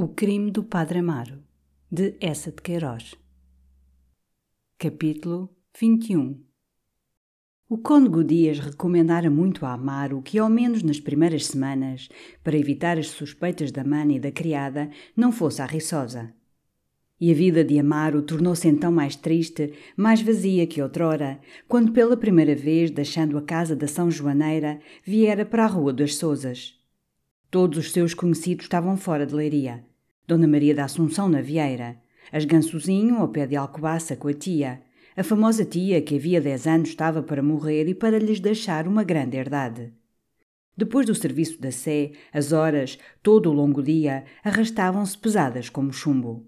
O crime do Padre Amaro, de Essa de Queiroz. Capítulo 21 O Cônego Dias recomendara muito a Amaro que, ao menos nas primeiras semanas, para evitar as suspeitas da mana e da criada, não fosse arriçosa. E a vida de Amaro tornou-se então mais triste, mais vazia que outrora, quando pela primeira vez, deixando a casa da São Joaneira, viera para a Rua das Sousas. Todos os seus conhecidos estavam fora de Leiria. Dona Maria da Assunção na Vieira, as Gansozinho ao pé de Alcobaça com a tia, a famosa tia que havia dez anos estava para morrer e para lhes deixar uma grande herdade. Depois do serviço da Sé, as horas, todo o longo dia, arrastavam-se pesadas como chumbo.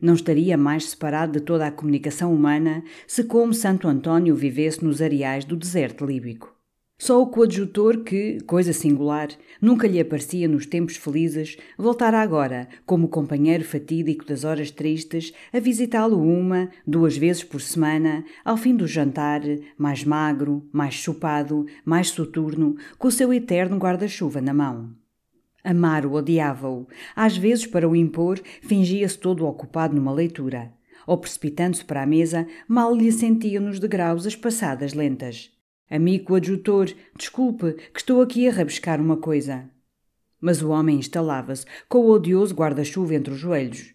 Não estaria mais separado de toda a comunicação humana se, como Santo Antônio, vivesse nos areais do deserto líbico. Só o coadjutor que, coisa singular, nunca lhe aparecia nos tempos felizes, voltara agora, como companheiro fatídico das horas tristes, a visitá-lo uma, duas vezes por semana, ao fim do jantar, mais magro, mais chupado, mais soturno, com o seu eterno guarda-chuva na mão. Amaro odiava-o. Às vezes, para o impor, fingia-se todo ocupado numa leitura. Ou precipitando-se para a mesa, mal lhe sentia nos degraus as passadas lentas. Amigo adjutor, desculpe, que estou aqui a rabiscar uma coisa. Mas o homem instalava-se, com o odioso guarda-chuva entre os joelhos.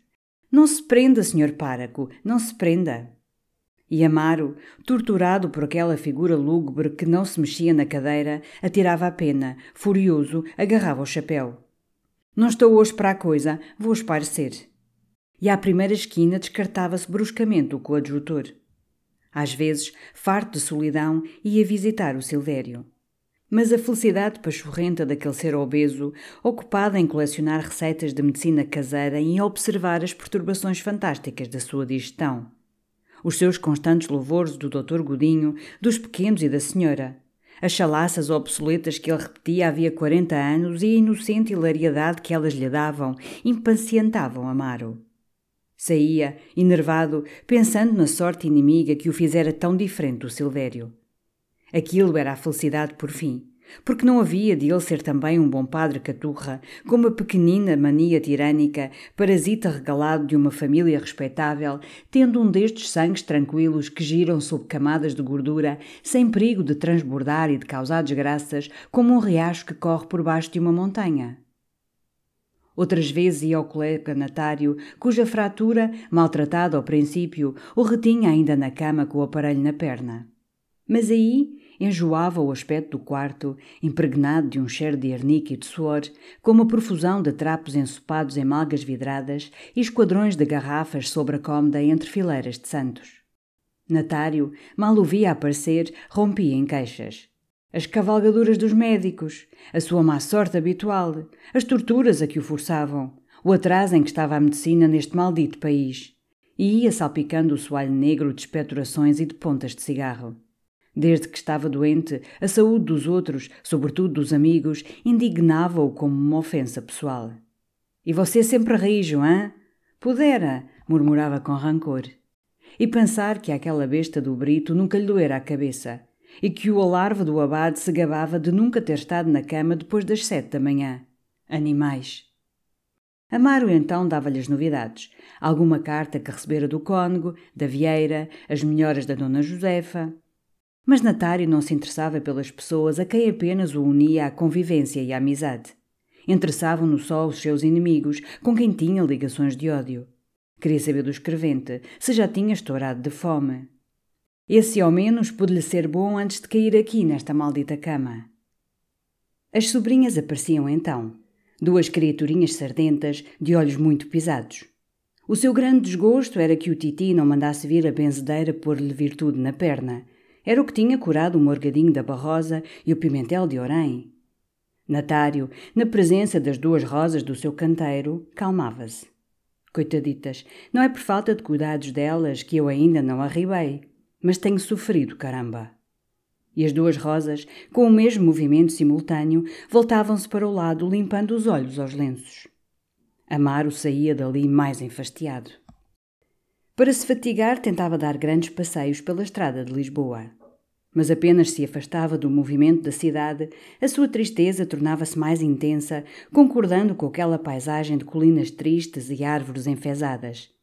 Não se prenda, senhor páraco, não se prenda. E Amaro, torturado por aquela figura lúgubre que não se mexia na cadeira, atirava a pena, furioso, agarrava o chapéu. Não estou hoje para a coisa, vou esparecer. E à primeira esquina descartava-se bruscamente o coadjutor. Às vezes, farto de solidão, ia visitar o Silvério. Mas a felicidade pachorrenta daquele ser obeso, ocupado em colecionar receitas de medicina caseira e em observar as perturbações fantásticas da sua digestão. Os seus constantes louvores do Dr. Godinho, dos pequenos e da senhora. As chalaças obsoletas que ele repetia havia quarenta anos e a inocente hilariedade que elas lhe davam impacientavam Amaro. Saía, enervado, pensando na sorte inimiga que o fizera tão diferente do Silvério. Aquilo era a felicidade por fim, porque não havia de ele ser também um bom padre caturra, com uma pequenina mania tirânica, parasita regalado de uma família respeitável, tendo um destes sangues tranquilos que giram sob camadas de gordura, sem perigo de transbordar e de causar desgraças, como um riacho que corre por baixo de uma montanha. Outras vezes ia ao colega natário, cuja fratura, maltratada ao princípio, o retinha ainda na cama com o aparelho na perna. Mas aí enjoava o aspecto do quarto, impregnado de um cheiro de arnique e de suor, com uma profusão de trapos ensopados em malgas vidradas e esquadrões de garrafas sobre a cômoda entre fileiras de santos. Natário, mal o via aparecer, rompia em queixas as cavalgaduras dos médicos, a sua má sorte habitual, as torturas a que o forçavam, o atraso em que estava a medicina neste maldito país. E ia salpicando o soalho negro de expectorações e de pontas de cigarro. Desde que estava doente, a saúde dos outros, sobretudo dos amigos, indignava-o como uma ofensa pessoal. E você sempre rijo, hã? Pudera, murmurava com rancor. E pensar que aquela besta do Brito nunca lhe doera a cabeça e que o alarve do abade se gabava de nunca ter estado na cama depois das sete da manhã. Animais. Amaro então dava-lhe as novidades. Alguma carta que recebera do cônego, da Vieira, as melhoras da Dona Josefa. Mas Natário não se interessava pelas pessoas a quem apenas o unia à convivência e à amizade. Interessavam-no só os seus inimigos, com quem tinha ligações de ódio. Queria saber do escrevente se já tinha estourado de fome. Esse ao menos pôde-lhe ser bom antes de cair aqui nesta maldita cama. As sobrinhas apareciam então, duas criaturinhas sardentas de olhos muito pisados. O seu grande desgosto era que o Titi não mandasse vir a benzedeira pôr-lhe virtude na perna. Era o que tinha curado o morgadinho da barrosa e o pimentel de orém. Natário, na presença das duas rosas do seu canteiro, calmava-se. Coitaditas, não é por falta de cuidados delas que eu ainda não arribei, mas tenho sofrido, caramba. E as duas rosas, com o mesmo movimento simultâneo, voltavam-se para o lado, limpando os olhos aos lenços. Amaro saía dali mais enfastiado. Para se fatigar, tentava dar grandes passeios pela estrada de Lisboa. Mas apenas se afastava do movimento da cidade, a sua tristeza tornava-se mais intensa, concordando com aquela paisagem de colinas tristes e árvores enfesadas.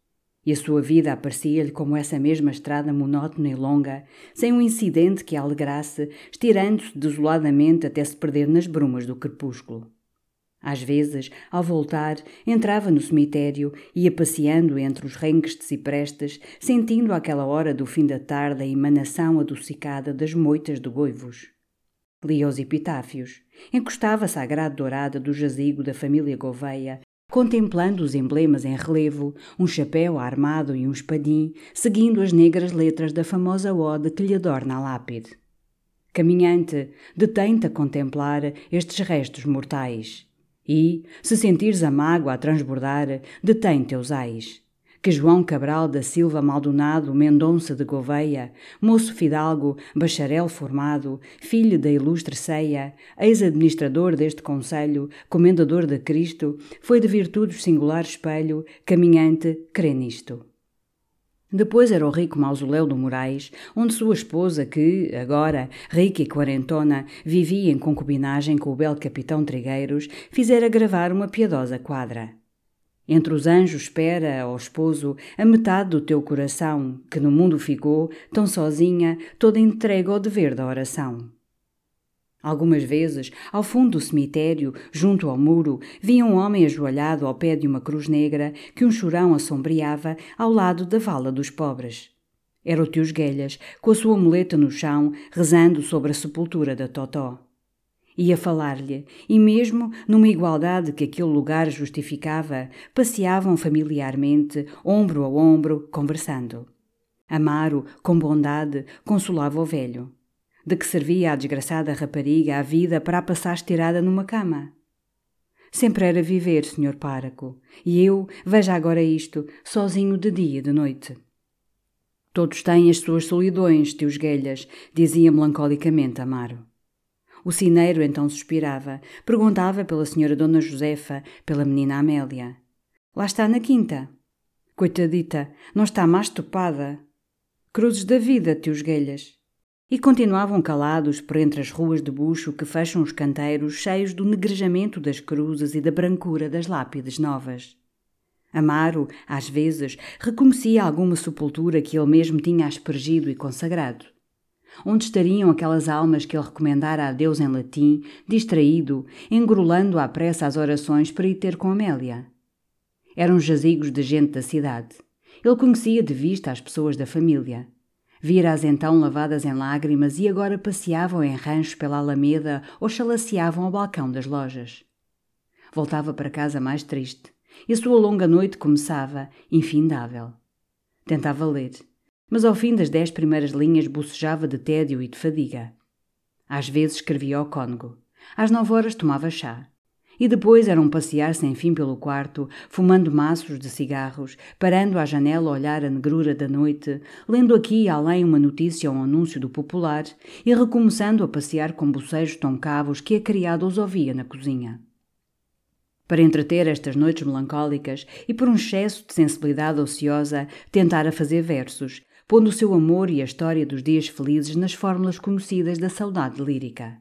E a sua vida aparecia-lhe como essa mesma estrada monótona e longa, sem um incidente que a alegrasse, estirando-se desoladamente até se perder nas brumas do crepúsculo. Às vezes, ao voltar, entrava no cemitério, ia passeando entre os renques de ciprestes, sentindo àquela hora do fim da tarde a emanação adocicada das moitas de goivos. Lia os epitáfios, encostava-se à grade dourada do jazigo da família Gouveia, contemplando os emblemas em relevo, um chapéu armado e um espadim, seguindo as negras letras da famosa ode que lhe adorna a lápide. Caminhante, detém-te a contemplar estes restos mortais e, se sentires a mágoa a transbordar, detém teus ais. Que João Cabral da Silva Maldonado Mendonça de Gouveia, moço fidalgo, bacharel formado, filho da ilustre ceia, ex-administrador deste conselho, comendador de Cristo, foi de virtudes singular espelho, caminhante, crê nisto. Depois era o rico mausoléu do Moraes, onde sua esposa, que, agora, rica e quarentona, vivia em concubinagem com o belo capitão Trigueiros, fizera gravar uma piedosa quadra. Entre os anjos espera, ó esposo, a metade do teu coração, que no mundo ficou, tão sozinha, toda entregue ao dever da oração. Algumas vezes, ao fundo do cemitério, junto ao muro, via um homem ajoelhado ao pé de uma cruz negra que um chorão assombreava ao lado da vala dos pobres. Era o tio Esguelhas, com a sua muleta no chão, rezando sobre a sepultura da Totó. Ia falar-lhe, e mesmo numa igualdade que aquele lugar justificava, passeavam familiarmente, ombro a ombro, conversando. Amaro, com bondade, consolava o velho. De que servia a desgraçada rapariga a vida para a passar estirada numa cama? Sempre era viver, senhor páraco, e eu, veja agora isto, sozinho de dia e de noite. Todos têm as suas solidões, tios Guelhas, dizia melancolicamente Amaro. O sineiro então suspirava, perguntava pela senhora Dona Josefa, pela menina Amélia. Lá está na quinta. Coitadita, não está mais topada. Cruzes da vida, tios Guelhas e continuavam calados por entre as ruas de bucho que fecham os canteiros cheios do negrejamento das cruzes e da brancura das lápides novas. Amaro, às vezes, reconhecia alguma sepultura que ele mesmo tinha aspergido e consagrado. Onde estariam aquelas almas que ele recomendara a Deus em latim, distraído, engrolando à pressa as orações para ir ter com Amélia? Eram jazigos de gente da cidade. Ele conhecia de vista as pessoas da família. Vira-as então lavadas em lágrimas e agora passeavam em ranchos pela alameda ou chalaceavam ao balcão das lojas. Voltava para casa mais triste, e a sua longa noite começava, infindável. Tentava ler, mas ao fim das dez primeiras linhas bocejava de tédio e de fadiga. Às vezes escrevia ao cônego. Às nove horas tomava chá. E depois era um passear sem fim pelo quarto, fumando maços de cigarros, parando à janela a olhar a negrura da noite, lendo aqui e além uma notícia ou um anúncio do popular e recomeçando a passear com bocejos tão cavos que a criada os ouvia na cozinha. Para entreter estas noites melancólicas e por um excesso de sensibilidade ociosa, tentara fazer versos, pondo o seu amor e a história dos dias felizes nas fórmulas conhecidas da saudade lírica.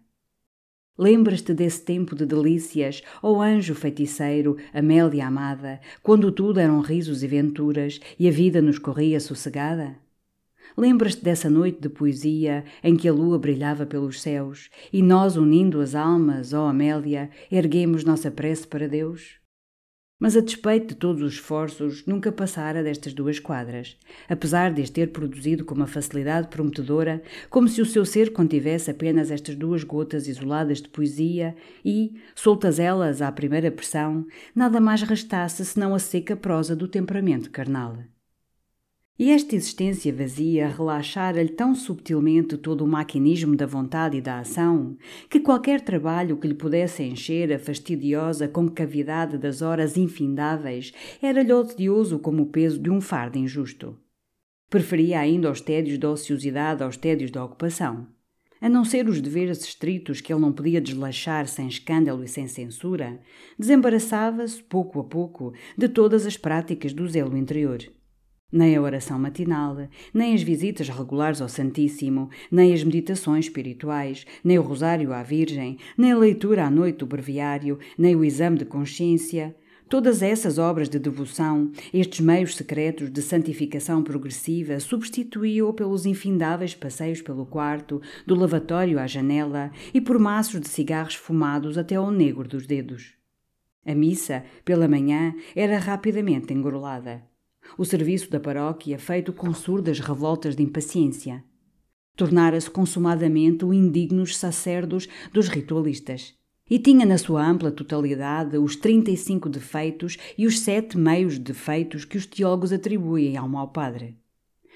Lembras-te desse tempo de delícias, ó oh anjo feiticeiro, Amélia amada, quando tudo eram risos e venturas e a vida nos corria sossegada? Lembras-te dessa noite de poesia em que a lua brilhava pelos céus e nós, unindo as almas, ó oh Amélia, erguemos nossa prece para Deus? Mas, a despeito de todos os esforços, nunca passara destas duas quadras, apesar de as ter produzido com uma facilidade prometedora, como se o seu ser contivesse apenas estas duas gotas isoladas de poesia e, soltas elas à primeira pressão, nada mais restasse senão a seca prosa do temperamento carnal. E esta existência vazia relaxara-lhe tão subtilmente todo o maquinismo da vontade e da ação, que qualquer trabalho que lhe pudesse encher a fastidiosa concavidade das horas infindáveis era-lhe odioso como o peso de um fardo injusto. Preferia ainda os tédios da ociosidade aos tédios da ocupação. A não ser os deveres estritos que ele não podia deslachar sem escândalo e sem censura, desembaraçava-se, pouco a pouco, de todas as práticas do zelo interior nem a oração matinal, nem as visitas regulares ao Santíssimo, nem as meditações espirituais, nem o rosário à Virgem, nem a leitura à noite do breviário, nem o exame de consciência. Todas essas obras de devoção, estes meios secretos de santificação progressiva, substituíam pelos infindáveis passeios pelo quarto, do lavatório à janela e por maços de cigarros fumados até ao negro dos dedos. A missa, pela manhã, era rapidamente engorolada o serviço da paróquia feito com surdas revoltas de impaciência. Tornara-se consumadamente o indignos sacerdos dos ritualistas. E tinha na sua ampla totalidade os 35 defeitos e os sete meios defeitos que os teólogos atribuem ao mau padre.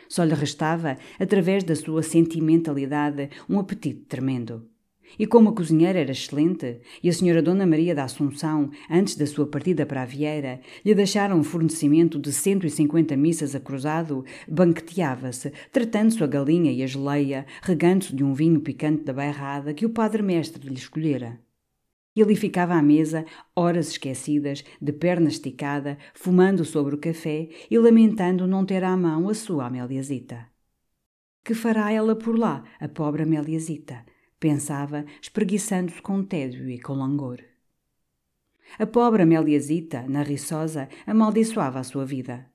Só lhe restava, através da sua sentimentalidade, um apetite tremendo. E como a cozinheira era excelente, e a senhora Dona Maria da Assunção, antes da sua partida para a Vieira, lhe deixaram um fornecimento de 150 missas a cruzado, banqueteava-se, tratando-se a galinha e a geleia, regando-se de um vinho picante da bairrada que o padre-mestre lhe escolhera. E ali ficava à mesa, horas esquecidas, de perna esticada, fumando sobre o café e lamentando não ter à mão a sua Améliazita. Que fará ela por lá, a pobre Améliazita? Pensava, espreguiçando-se com tédio e com langor. A pobre Améliazita, na Riçosa, amaldiçoava a sua vida.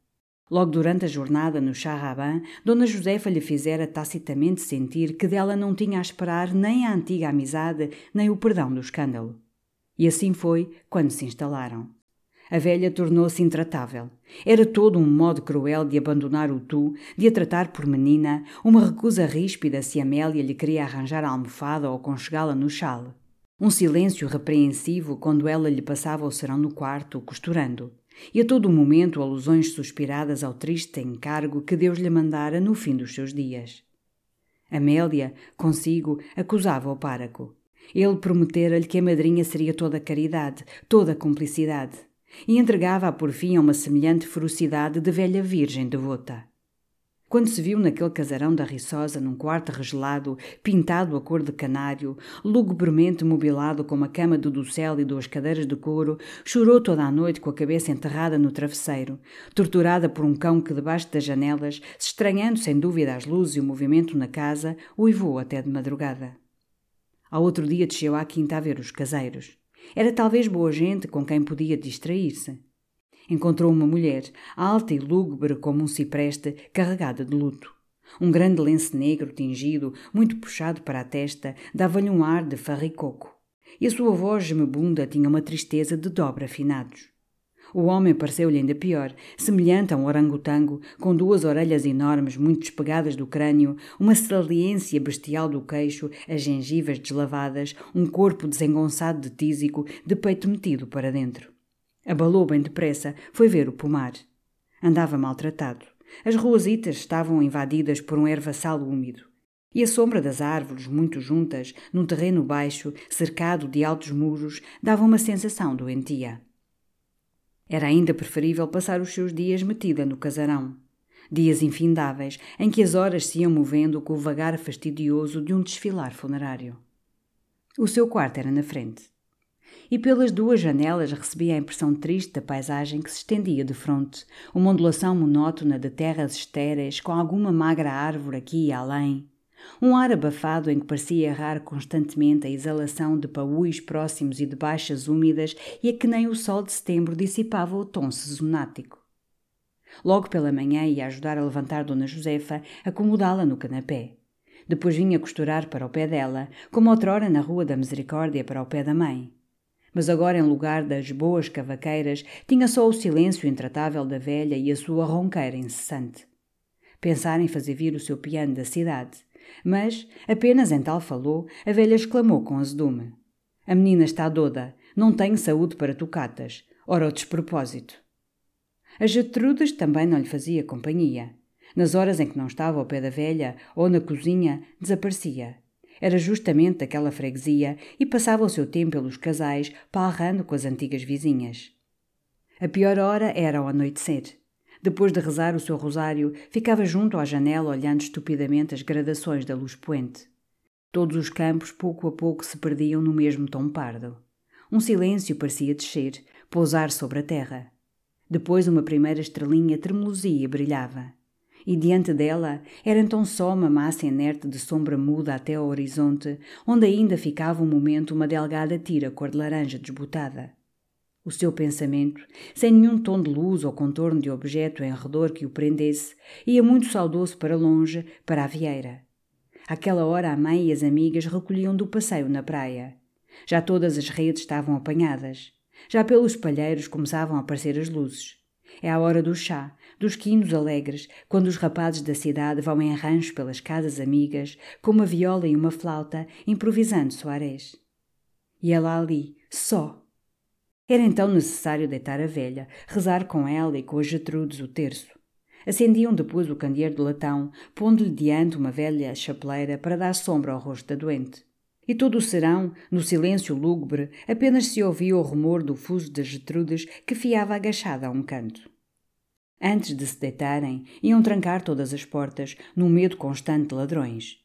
Logo durante a jornada no Charraban, Dona Josefa lhe fizera tacitamente sentir que dela não tinha a esperar nem a antiga amizade, nem o perdão do escândalo. E assim foi quando se instalaram. A velha tornou-se intratável. Era todo um modo cruel de abandonar o tu, de a tratar por menina, uma recusa ríspida se Amélia lhe queria arranjar a almofada ou conchegá-la no chale. Um silêncio repreensivo quando ela lhe passava o serão no quarto, costurando. E a todo momento alusões suspiradas ao triste encargo que Deus lhe mandara no fim dos seus dias. Amélia, consigo, acusava o páraco. Ele prometera-lhe que a madrinha seria toda caridade, toda cumplicidade e entregava-a por fim a uma semelhante ferocidade de velha virgem devota. Quando se viu naquele casarão da Riçosa, num quarto regelado, pintado a cor de canário, lugubremente mobilado com uma cama de docel e duas cadeiras de couro, chorou toda a noite com a cabeça enterrada no travesseiro, torturada por um cão que, debaixo das janelas, se estranhando sem dúvida as luzes e o movimento na casa, uivou até de madrugada. Ao outro dia desceu à quinta a ver os caseiros. Era talvez boa gente com quem podia distrair-se. Encontrou uma mulher, alta e lúgubre como um cipreste, carregada de luto. Um grande lenço negro tingido, muito puxado para a testa, dava-lhe um ar de farricoco. E a sua voz gemebunda tinha uma tristeza de dobra afinados. O homem pareceu-lhe ainda pior, semelhante a um orangotango, com duas orelhas enormes, muito despegadas do crânio, uma saliência bestial do queixo, as gengivas deslavadas, um corpo desengonçado de tísico, de peito metido para dentro. Abalou bem depressa, foi ver o pomar. Andava maltratado. As ruasitas estavam invadidas por um ervaçal úmido. E a sombra das árvores, muito juntas, num terreno baixo, cercado de altos muros, dava uma sensação doentia. Era ainda preferível passar os seus dias metida no casarão. Dias infindáveis, em que as horas se iam movendo com o vagar fastidioso de um desfilar funerário. O seu quarto era na frente. E pelas duas janelas recebia a impressão triste da paisagem que se estendia de fronte, uma ondulação monótona de terras estéreis com alguma magra árvore aqui e além, um ar abafado em que parecia errar constantemente a exalação de paúis próximos e de baixas úmidas e a que nem o sol de setembro dissipava o tom sezonático. Logo pela manhã ia ajudar a levantar Dona Josefa, acomodá-la no canapé. Depois vinha costurar para o pé dela, como outrora na Rua da Misericórdia para o pé da mãe. Mas agora, em lugar das boas cavaqueiras, tinha só o silêncio intratável da velha e a sua ronqueira incessante. Pensara em fazer vir o seu piano da cidade, mas, apenas em tal falou, a velha exclamou com azedume: A menina está doda, não tem saúde para tocatas, ora o despropósito. A Gertrudes também não lhe fazia companhia. Nas horas em que não estava ao pé da velha ou na cozinha, desaparecia. Era justamente daquela freguesia e passava o seu tempo pelos casais, palrando com as antigas vizinhas. A pior hora era ao anoitecer. Depois de rezar o seu rosário, ficava junto à janela olhando estupidamente as gradações da luz poente. Todos os campos pouco a pouco se perdiam no mesmo tom pardo. Um silêncio parecia descer, pousar sobre a terra. Depois uma primeira estrelinha tremulozia e brilhava. E diante dela era então só uma massa inerte de sombra muda até ao horizonte, onde ainda ficava um momento uma delgada tira cor de laranja desbotada. O seu pensamento, sem nenhum tom de luz ou contorno de objeto em redor que o prendesse, ia muito saudoso para longe, para a vieira. Àquela hora a mãe e as amigas recolhiam do passeio na praia. Já todas as redes estavam apanhadas. Já pelos palheiros começavam a aparecer as luzes. É a hora do chá, dos quinos alegres, quando os rapazes da cidade vão em rancho pelas casas amigas, com uma viola e uma flauta, improvisando soarés. E ela ali, só. Era então necessário deitar a velha, rezar com ela e com as Getrudes o terço. Acendiam depois o candeeiro de latão, pondo-lhe diante uma velha chapeleira para dar sombra ao rosto da doente. E todo o serão, no silêncio lúgubre, apenas se ouvia o rumor do fuso das Getrudes que fiava agachada a um canto. Antes de se deitarem, iam trancar todas as portas, num medo constante de ladrões.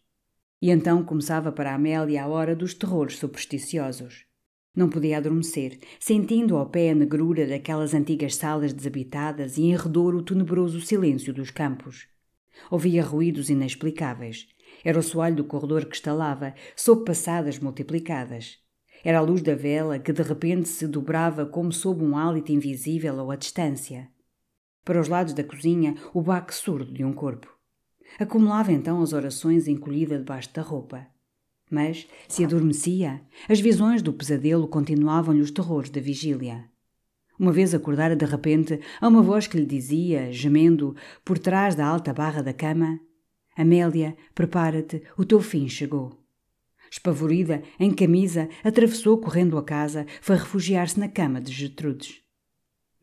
E então começava para Amélia a hora dos terrores supersticiosos. Não podia adormecer, sentindo ao pé a negrura daquelas antigas salas desabitadas e em redor o tenebroso silêncio dos campos. Ouvia ruídos inexplicáveis, era o soalho do corredor que estalava, sob passadas multiplicadas. Era a luz da vela que de repente se dobrava como sob um hálito invisível ou à distância. Para os lados da cozinha, o baque surdo de um corpo. Acumulava então as orações encolhida debaixo da roupa. Mas, se adormecia, as visões do pesadelo continuavam-lhe os terrores da vigília. Uma vez acordara de repente a uma voz que lhe dizia, gemendo, por trás da alta barra da cama: Amélia, prepara-te, o teu fim chegou. Espavorida, em camisa, atravessou correndo a casa, foi refugiar-se na cama de Gertrudes.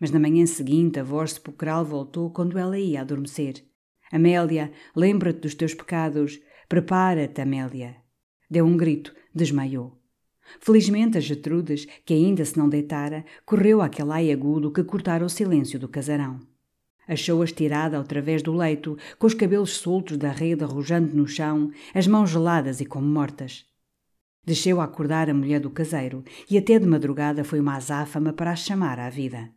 Mas na manhã seguinte a voz sepulcral voltou quando ela ia adormecer. Amélia, lembra-te dos teus pecados. Prepara-te, Amélia. Deu um grito, desmaiou. Felizmente a Gertrudes, que ainda se não deitara, correu àquele ai agudo que cortara o silêncio do casarão. Achou-a estirada ao través do leito, com os cabelos soltos da rede arrojando no chão, as mãos geladas e como mortas. Desceu a acordar a mulher do caseiro e até de madrugada foi uma azáfama para a chamar à vida.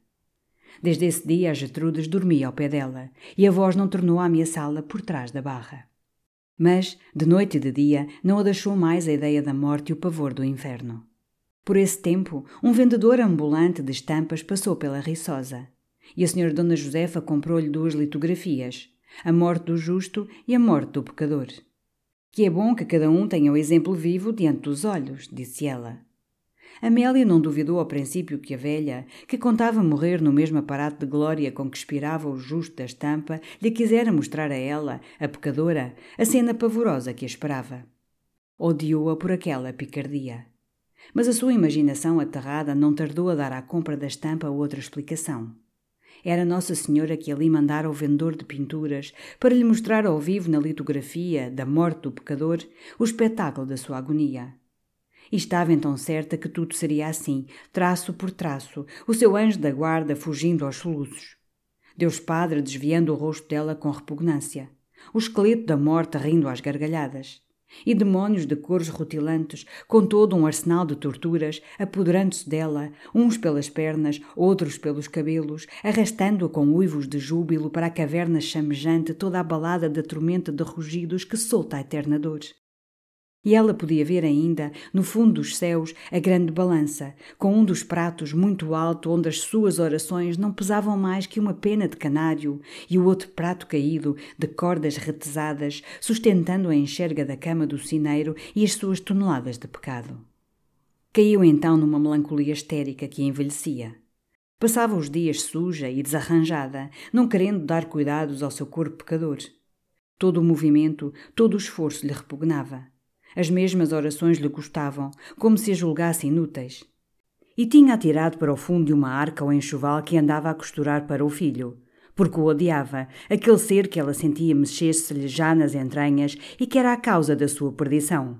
Desde esse dia a Gertrudes dormia ao pé dela e a voz não tornou a ameaçá-la por trás da barra. Mas, de noite e de dia, não a deixou mais a ideia da morte e o pavor do inferno. Por esse tempo, um vendedor ambulante de estampas passou pela Riçosa e a senhora Dona Josefa comprou-lhe duas litografias, a morte do justo e a morte do pecador. Que é bom que cada um tenha o exemplo vivo diante dos olhos, disse ela. Amélia não duvidou ao princípio que a velha, que contava morrer no mesmo aparato de glória com que expirava o justo da estampa, lhe quisera mostrar a ela, a pecadora, a cena pavorosa que a esperava. Odiou-a por aquela picardia. Mas a sua imaginação aterrada não tardou a dar à compra da estampa outra explicação. Era Nossa Senhora que ali mandara o vendedor de pinturas para lhe mostrar ao vivo na litografia da morte do pecador o espetáculo da sua agonia. E estava então certa que tudo seria assim, traço por traço, o seu anjo da guarda fugindo aos soluços. Deus Padre desviando o rosto dela com repugnância, o esqueleto da morte rindo às gargalhadas e demónios de cores rutilantes, com todo um arsenal de torturas, apoderando-se dela, uns pelas pernas, outros pelos cabelos, arrastando-a com uivos de júbilo para a caverna chamejante toda abalada da tormenta de rugidos que solta a eterna dor. E ela podia ver ainda, no fundo dos céus, a grande balança, com um dos pratos muito alto, onde as suas orações não pesavam mais que uma pena de canário, e o outro prato caído, de cordas retesadas, sustentando a enxerga da cama do cineiro e as suas toneladas de pecado. Caiu então numa melancolia histérica que envelhecia. Passava os dias suja e desarranjada, não querendo dar cuidados ao seu corpo pecador. Todo o movimento, todo o esforço lhe repugnava. As mesmas orações lhe custavam, como se as julgasse inúteis. E tinha atirado para o fundo de uma arca o enxoval que andava a costurar para o filho, porque o odiava, aquele ser que ela sentia mexer-se-lhe já nas entranhas e que era a causa da sua perdição.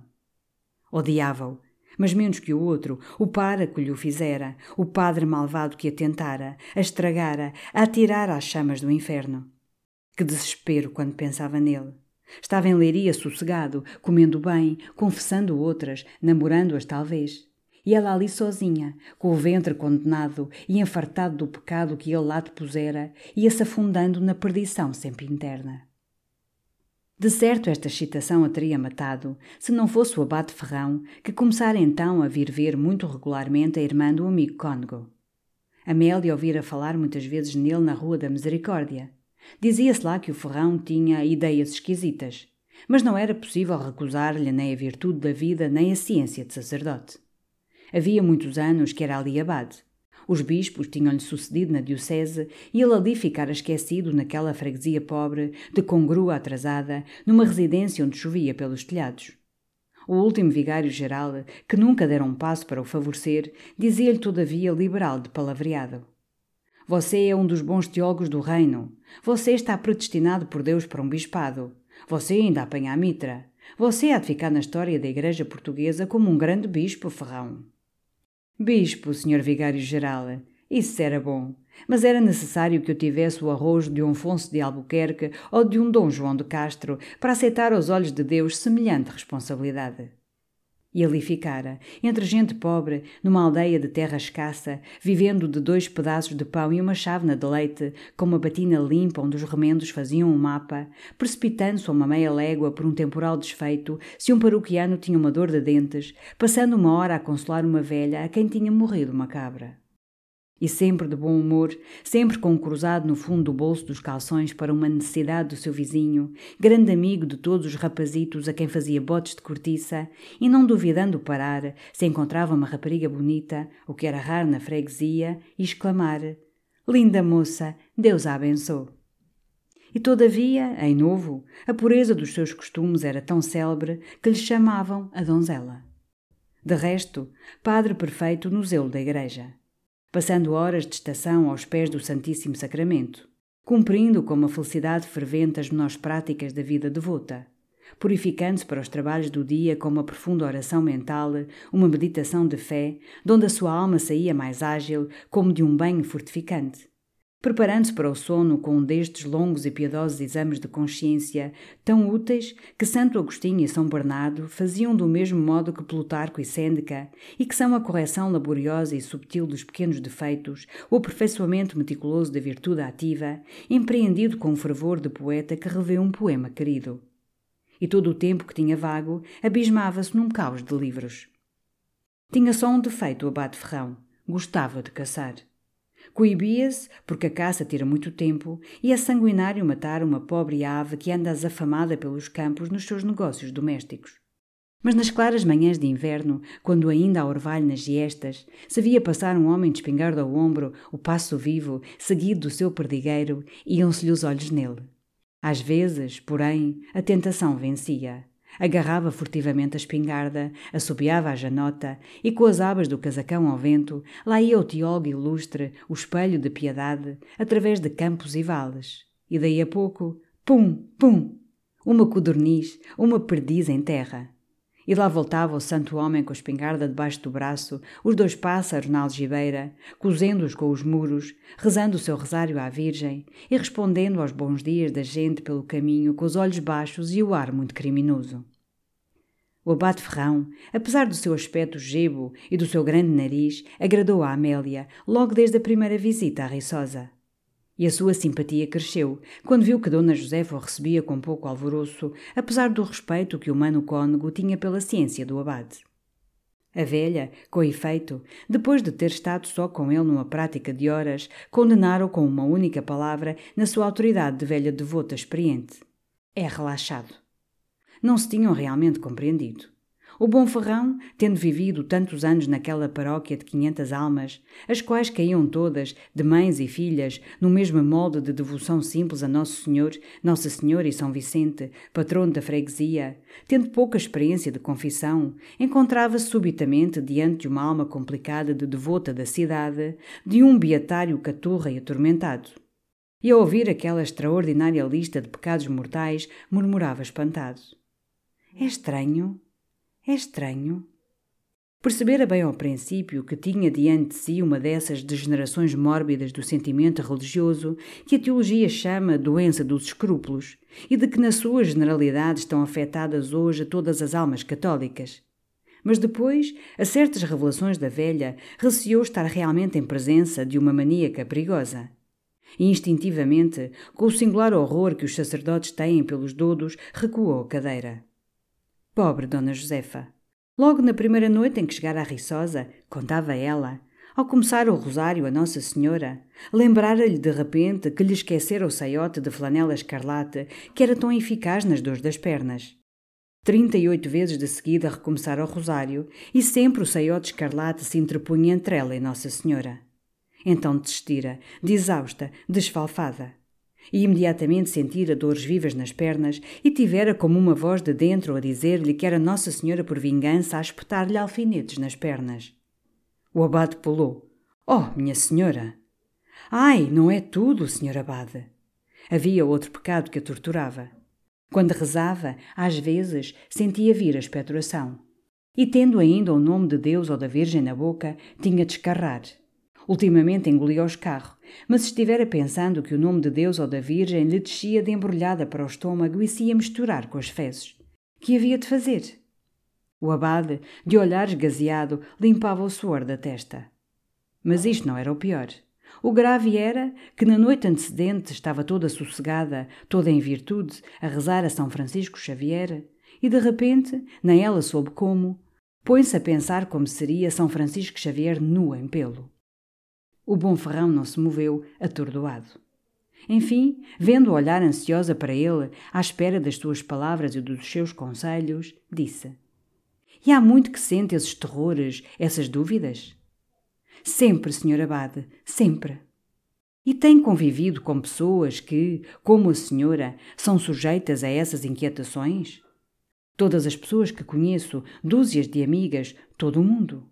Odiava-o, mas menos que o outro, o para que lhe o fizera, o padre malvado que a tentara, a estragara, a atirara às chamas do inferno. Que desespero quando pensava nele. Estava em leiria sossegado, comendo bem, confessando outras, namorando-as talvez. E ela ali sozinha, com o ventre condenado e enfartado do pecado que ele lá depusera, ia-se afundando na perdição sempre interna. De certo esta excitação a teria matado, se não fosse o abate Ferrão, que começara então a vir ver muito regularmente a irmã do amigo cônego. Amélia ouvira falar muitas vezes nele na Rua da Misericórdia. Dizia-se lá que o Ferrão tinha ideias esquisitas, mas não era possível recusar-lhe nem a virtude da vida nem a ciência de sacerdote. Havia muitos anos que era ali abade. Os bispos tinham-lhe sucedido na diocese e ele ali ficara esquecido naquela freguesia pobre, de congrua atrasada, numa residência onde chovia pelos telhados. O último vigário-geral, que nunca dera um passo para o favorecer, dizia-lhe todavia liberal de palavreado. Você é um dos bons teólogos do reino. Você está predestinado por Deus para um bispado. Você ainda apanha a mitra. Você há de ficar na história da Igreja Portuguesa como um grande bispo, Ferrão. Bispo, senhor vigário-geral, isso era bom. Mas era necessário que eu tivesse o arrojo de um Afonso de Albuquerque ou de um Dom João de Castro para aceitar aos olhos de Deus semelhante responsabilidade. E ali ficara, entre gente pobre, numa aldeia de terra escassa, vivendo de dois pedaços de pão e uma chávena de leite, com uma batina limpa onde os remendos faziam um mapa, precipitando-se a uma meia légua por um temporal desfeito, se um paroquiano tinha uma dor de dentes, passando uma hora a consolar uma velha a quem tinha morrido uma cabra. E sempre de bom humor, sempre com um cruzado no fundo do bolso dos calções para uma necessidade do seu vizinho, grande amigo de todos os rapazitos a quem fazia botes de cortiça, e não duvidando parar, se encontrava uma rapariga bonita, o que era raro na freguesia, e exclamar: Linda moça, Deus a abençoe. E todavia, em novo, a pureza dos seus costumes era tão célebre que lhe chamavam a donzela. De resto, padre perfeito no zelo da igreja passando horas de estação aos pés do Santíssimo Sacramento, cumprindo com uma felicidade fervente as menores práticas da vida devota, purificando-se para os trabalhos do dia com uma profunda oração mental, uma meditação de fé, donde a sua alma saía mais ágil, como de um banho fortificante preparando-se para o sono com um destes longos e piedosos exames de consciência, tão úteis que Santo Agostinho e São Bernardo faziam do mesmo modo que Plutarco e Sêneca, e que são a correção laboriosa e subtil dos pequenos defeitos, o aperfeiçoamento meticuloso da virtude ativa, empreendido com o fervor de poeta que revê um poema querido. E todo o tempo que tinha vago abismava-se num caos de livros. Tinha só um defeito o abate Ferrão. Gostava de caçar. Coibia-se, porque a caça tira muito tempo, e é sanguinário matar uma pobre ave que anda azafamada pelos campos nos seus negócios domésticos. Mas nas claras manhãs de inverno, quando ainda há orvalho nas giestas, se via passar um homem de espingarda ao ombro, o passo vivo, seguido do seu perdigueiro, iam-se-lhe os olhos nele. Às vezes, porém, a tentação vencia. Agarrava furtivamente a espingarda, assobiava a janota e, com as abas do casacão ao vento, lá ia o teólogo ilustre, o espelho de piedade, através de campos e vales. E daí a pouco, pum, pum! Uma codorniz, uma perdiz em terra. E lá voltava o santo homem com a espingarda debaixo do braço, os dois pássaros na algibeira, cozendo-os com os muros, rezando o seu rosário à Virgem e respondendo aos bons dias da gente pelo caminho com os olhos baixos e o ar muito criminoso. O abate Ferrão, apesar do seu aspecto gebo e do seu grande nariz, agradou a Amélia logo desde a primeira visita à Riçosa. E a sua simpatia cresceu quando viu que Dona Josefa o recebia com pouco alvoroço, apesar do respeito que o mano cônego tinha pela ciência do abade. A velha, com efeito, depois de ter estado só com ele numa prática de horas, condenara-o com uma única palavra na sua autoridade de velha devota experiente. É relaxado. Não se tinham realmente compreendido. O bom Ferrão, tendo vivido tantos anos naquela paróquia de quinhentas almas, as quais caíam todas, de mães e filhas, no mesmo molde de devoção simples a Nosso Senhor, Nossa Senhora e São Vicente, patrono da freguesia, tendo pouca experiência de confissão, encontrava-se subitamente diante de uma alma complicada de devota da cidade, de um beatário caturra e atormentado. E ao ouvir aquela extraordinária lista de pecados mortais, murmurava espantado. É estranho é estranho. Percebera bem ao princípio que tinha diante de si uma dessas degenerações mórbidas do sentimento religioso que a teologia chama doença dos escrúpulos e de que, na sua generalidade, estão afetadas hoje todas as almas católicas. Mas depois, a certas revelações da velha, receou estar realmente em presença de uma maníaca perigosa. E instintivamente, com o singular horror que os sacerdotes têm pelos dodos, recuou a cadeira. Pobre Dona Josefa. Logo na primeira noite em que chegara a Riçosa, contava ela, ao começar o rosário a Nossa Senhora, lembrara-lhe de repente que lhe esquecera o saiote de flanela escarlate que era tão eficaz nas dores das pernas. Trinta e oito vezes de seguida recomeçara o rosário e sempre o saiote escarlate se interpunha entre ela e Nossa Senhora. Então desistira, de exausta, desfalfada e imediatamente sentira dores vivas nas pernas e tivera como uma voz de dentro a dizer-lhe que era Nossa Senhora por vingança a espetar-lhe alfinetes nas pernas. O abade pulou. Oh, minha senhora! Ai, não é tudo, senhor abade! Havia outro pecado que a torturava. Quando rezava, às vezes, sentia vir a expectoração. E tendo ainda o nome de Deus ou da Virgem na boca, tinha de escarrar. Ultimamente engolia o escarro, mas estivera pensando que o nome de Deus ou da Virgem lhe descia de embrulhada para o estômago e se ia misturar com as fezes. Que havia de fazer? O abade, de olhar esgazeado, limpava o suor da testa. Mas isto não era o pior. O grave era que na noite antecedente estava toda sossegada, toda em virtude, a rezar a São Francisco Xavier, e de repente, nem ela soube como, põe-se a pensar como seria São Francisco Xavier nu em pelo. O bom ferrão não se moveu, atordoado. Enfim, vendo o olhar ansiosa para ele, à espera das suas palavras e dos seus conselhos, disse: E há muito que sente esses terrores, essas dúvidas? Sempre, Sr. Abade, sempre. E tem convivido com pessoas que, como a senhora, são sujeitas a essas inquietações? Todas as pessoas que conheço, dúzias de amigas, todo o mundo.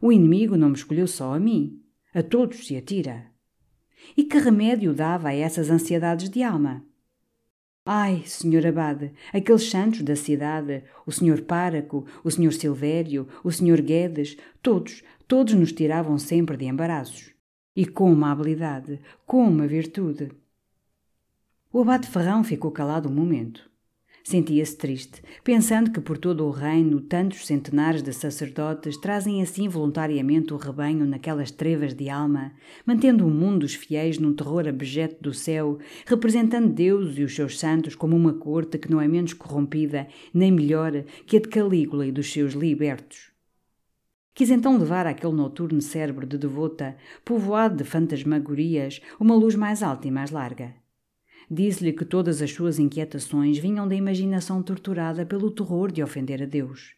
O inimigo não me escolheu só a mim. A todos se atira. E que remédio dava a essas ansiedades de alma? Ai, senhor abade, aqueles santos da cidade, o senhor Páraco, o senhor Silvério, o senhor Guedes, todos, todos nos tiravam sempre de embaraços. E com uma habilidade, com uma virtude. O abade Ferrão ficou calado um momento. Sentia-se triste, pensando que por todo o reino tantos centenares de sacerdotes trazem assim voluntariamente o rebanho naquelas trevas de alma, mantendo o mundo dos fiéis num terror abjeto do céu, representando Deus e os seus santos como uma corte que não é menos corrompida, nem melhor, que a de Calígula e dos seus libertos. Quis então levar àquele noturno cérebro de devota, povoado de fantasmagorias, uma luz mais alta e mais larga. Disse-lhe que todas as suas inquietações vinham da imaginação torturada pelo terror de ofender a Deus.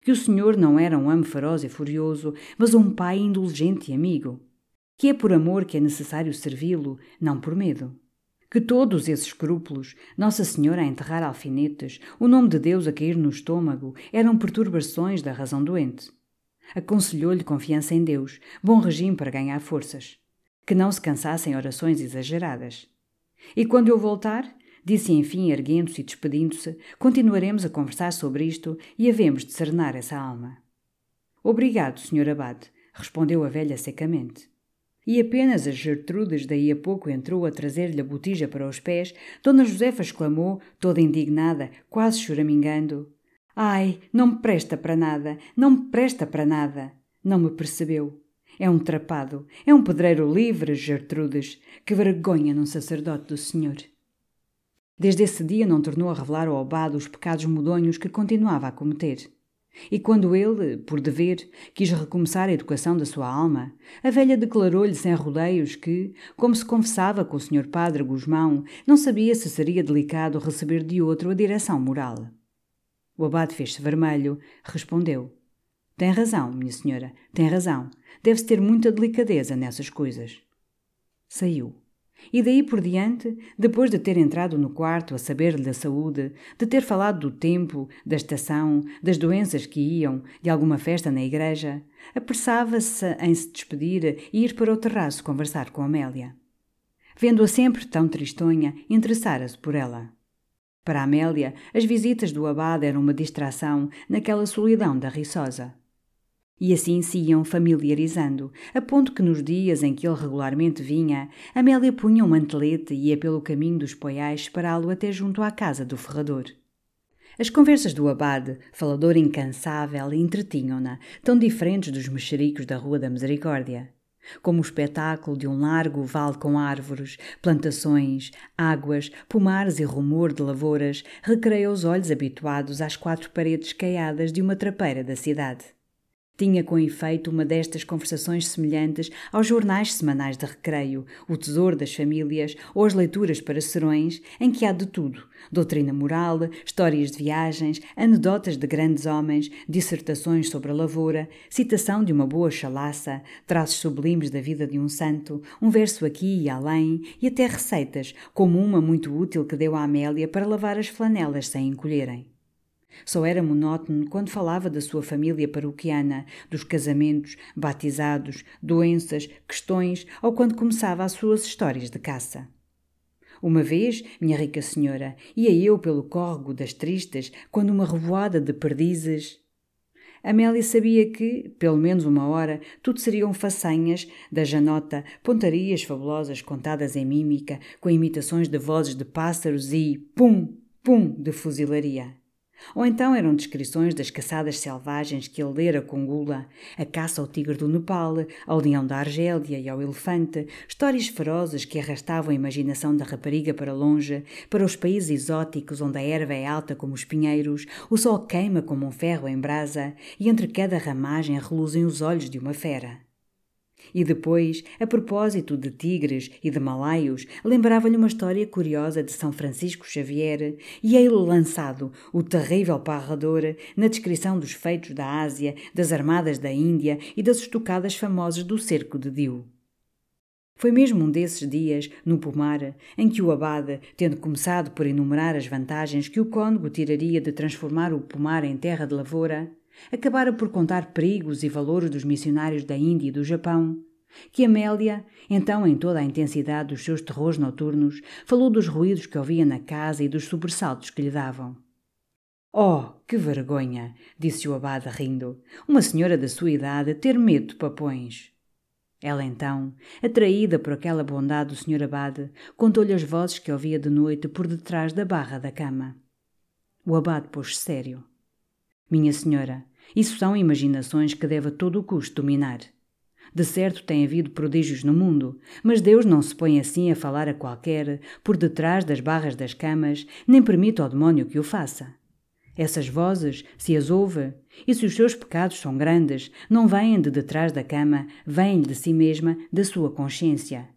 Que o Senhor não era um amo feroz e furioso, mas um pai indulgente e amigo. Que é por amor que é necessário servi-lo, não por medo. Que todos esses escrúpulos, Nossa Senhora a enterrar alfinetes, o nome de Deus a cair no estômago, eram perturbações da razão doente. Aconselhou-lhe confiança em Deus, bom regime para ganhar forças. Que não se cansasse em orações exageradas. E quando eu voltar, disse enfim, erguendo-se e despedindo-se, continuaremos a conversar sobre isto e havemos de serenar essa alma. Obrigado, Sr. Abade, respondeu a velha secamente. E apenas as Gertrudes daí a pouco entrou a trazer-lhe a botija para os pés, Dona Josefa exclamou, toda indignada, quase choramingando: Ai, não me presta para nada, não me presta para nada. Não me percebeu. É um trapado, é um pedreiro livre, Gertrudes. Que vergonha num sacerdote do Senhor. Desde esse dia não tornou a revelar ao abade os pecados modonhos que continuava a cometer. E quando ele, por dever, quis recomeçar a educação da sua alma, a velha declarou-lhe sem rodeios que, como se confessava com o senhor padre Guzmão, não sabia se seria delicado receber de outro a direção moral. O abade fez-se vermelho, respondeu: Tem razão, minha senhora, tem razão. Deve-se ter muita delicadeza nessas coisas. Saiu. E daí por diante, depois de ter entrado no quarto a saber-lhe da saúde, de ter falado do tempo, da estação, das doenças que iam, de alguma festa na igreja, apressava-se em se despedir e ir para o terraço conversar com Amélia. Vendo-a sempre tão tristonha, interessara-se por ela. Para Amélia, as visitas do abade eram uma distração naquela solidão da Riçosa. E assim se iam familiarizando, a ponto que nos dias em que ele regularmente vinha, Amélia punha um mantelete e ia pelo caminho dos poiais esperá-lo até junto à casa do ferrador. As conversas do abade, falador incansável, entretinham-na, tão diferentes dos mexericos da Rua da Misericórdia. Como o espetáculo de um largo vale com árvores, plantações, águas, pomares e rumor de lavouras recreia os olhos habituados às quatro paredes caiadas de uma trapeira da cidade. Tinha com efeito uma destas conversações semelhantes aos jornais semanais de recreio, o tesouro das famílias ou as leituras para serões, em que há de tudo: doutrina moral, histórias de viagens, anedotas de grandes homens, dissertações sobre a lavoura, citação de uma boa chalaça, traços sublimes da vida de um santo, um verso aqui e além, e até receitas, como uma muito útil que deu à Amélia para lavar as flanelas sem encolherem. Só era monótono quando falava da sua família paroquiana, dos casamentos, batizados, doenças, questões ou quando começava as suas histórias de caça. Uma vez, minha rica senhora, ia eu pelo córrego das tristes quando uma revoada de perdizes. Amélia sabia que, pelo menos uma hora, tudo seriam façanhas da janota, pontarias fabulosas contadas em mímica, com imitações de vozes de pássaros e pum, pum de fuzilaria. Ou então eram descrições das caçadas selvagens que ele lera com gula, a caça ao tigre do Nepal, ao leão da Argélia e ao elefante, histórias ferozes que arrastavam a imaginação da rapariga para longe, para os países exóticos onde a erva é alta como os pinheiros, o sol queima como um ferro em brasa e entre cada ramagem reluzem os olhos de uma fera. E depois, a propósito de tigres e de malaios, lembrava-lhe uma história curiosa de São Francisco Xavier e ele lançado, o terrível parrador, na descrição dos feitos da Ásia, das armadas da Índia e das estocadas famosas do cerco de Diu. Foi mesmo um desses dias, no pomar, em que o abade, tendo começado por enumerar as vantagens que o cônego tiraria de transformar o pomar em terra de lavoura, acabara por contar perigos e valores dos missionários da Índia e do Japão, que Amélia, então em toda a intensidade dos seus terrores noturnos, falou dos ruídos que ouvia na casa e dos sobressaltos que lhe davam. Oh, que vergonha! disse o abade rindo. Uma senhora da sua idade ter medo de papões. Ela então, atraída por aquela bondade do senhor abade, contou-lhe as vozes que ouvia de noite por detrás da barra da cama. O abade pôs-se sério. Minha senhora, isso são imaginações que deve a todo o custo dominar. De certo tem havido prodígios no mundo, mas Deus não se põe assim a falar a qualquer, por detrás das barras das camas, nem permite ao demónio que o faça. Essas vozes, se as ouve, e se os seus pecados são grandes, não vêm de detrás da cama, vêm de si mesma, da sua consciência.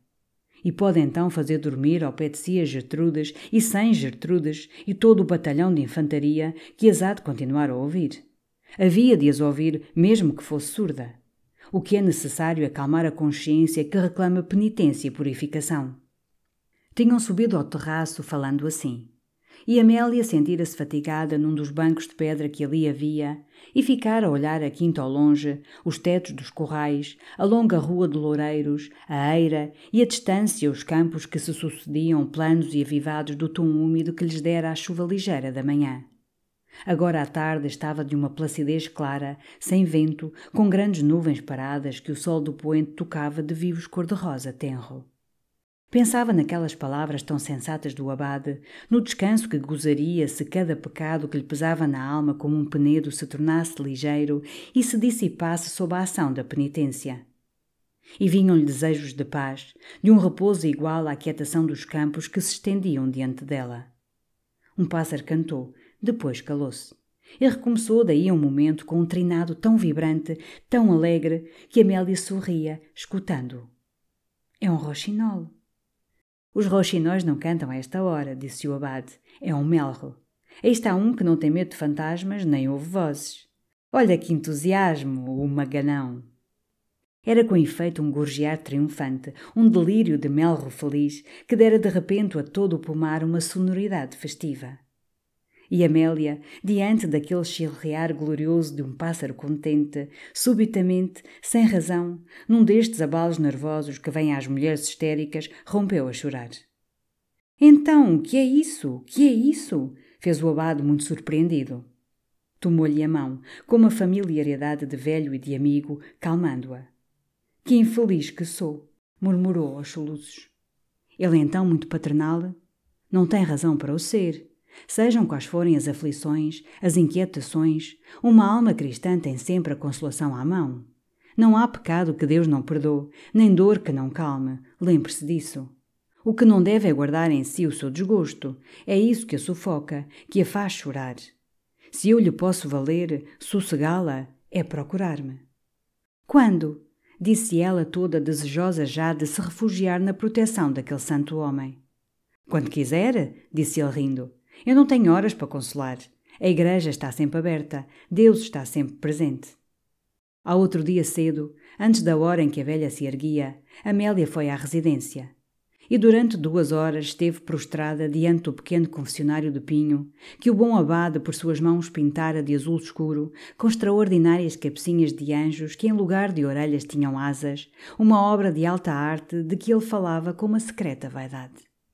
E pode então fazer dormir ao pé de si as Gertrudes e sem Gertrudes e todo o batalhão de infantaria que as há de continuar a ouvir. Havia de as ouvir, mesmo que fosse surda. O que é necessário é acalmar a consciência que reclama penitência e purificação. Tinham subido ao terraço falando assim e Amélia sentira-se fatigada num dos bancos de pedra que ali havia e ficara a olhar a quinta ao longe, os tetos dos corrais, a longa rua de loureiros, a eira e a distância os campos que se sucediam planos e avivados do tom úmido que lhes dera a chuva ligeira da manhã. Agora à tarde estava de uma placidez clara, sem vento, com grandes nuvens paradas que o sol do poente tocava de vivos cor-de-rosa tenro. Pensava naquelas palavras tão sensatas do abade, no descanso que gozaria se cada pecado que lhe pesava na alma como um penedo se tornasse ligeiro e se dissipasse sob a ação da penitência. e vinham-lhe desejos de paz, de um repouso igual à quietação dos campos que se estendiam diante dela. Um pássaro cantou, depois calou-se. E recomeçou daí um momento com um trinado tão vibrante, tão alegre, que Amélia sorria, escutando-o. É um roxinol. Os roxinóis não cantam a esta hora, disse o abade. É um melro. Aí está um que não tem medo de fantasmas nem ouve vozes. Olha que entusiasmo, o maganão! Era com efeito um gorjear triunfante, um delírio de melro feliz, que dera de repente a todo o pomar uma sonoridade festiva. E Amélia, diante daquele chilrear glorioso de um pássaro contente, subitamente, sem razão, num destes abalos nervosos que vêm às mulheres histéricas, rompeu a chorar. Então, que é isso? Que é isso? fez o abade muito surpreendido. Tomou-lhe a mão, com uma familiaridade de velho e de amigo, calmando-a. Que infeliz que sou, murmurou aos soluços. Ele então, muito paternal, não tem razão para o ser. Sejam quais forem as aflições, as inquietações, uma alma cristã tem sempre a consolação à mão. Não há pecado que Deus não perdoe, nem dor que não calme. Lembre-se disso. O que não deve é guardar em si o seu desgosto. É isso que a sufoca, que a faz chorar. Se eu lhe posso valer, sossegá-la, é procurar-me. Quando? Disse ela toda desejosa já de se refugiar na proteção daquele santo homem. Quando quiser, disse ele rindo. Eu não tenho horas para consolar. A igreja está sempre aberta. Deus está sempre presente. Ao outro dia cedo, antes da hora em que a velha se erguia, Amélia foi à residência. E durante duas horas esteve prostrada diante do pequeno confessionário de pinho, que o bom abade por suas mãos pintara de azul escuro, com extraordinárias cabecinhas de anjos que em lugar de orelhas tinham asas, uma obra de alta arte de que ele falava com uma secreta vaidade.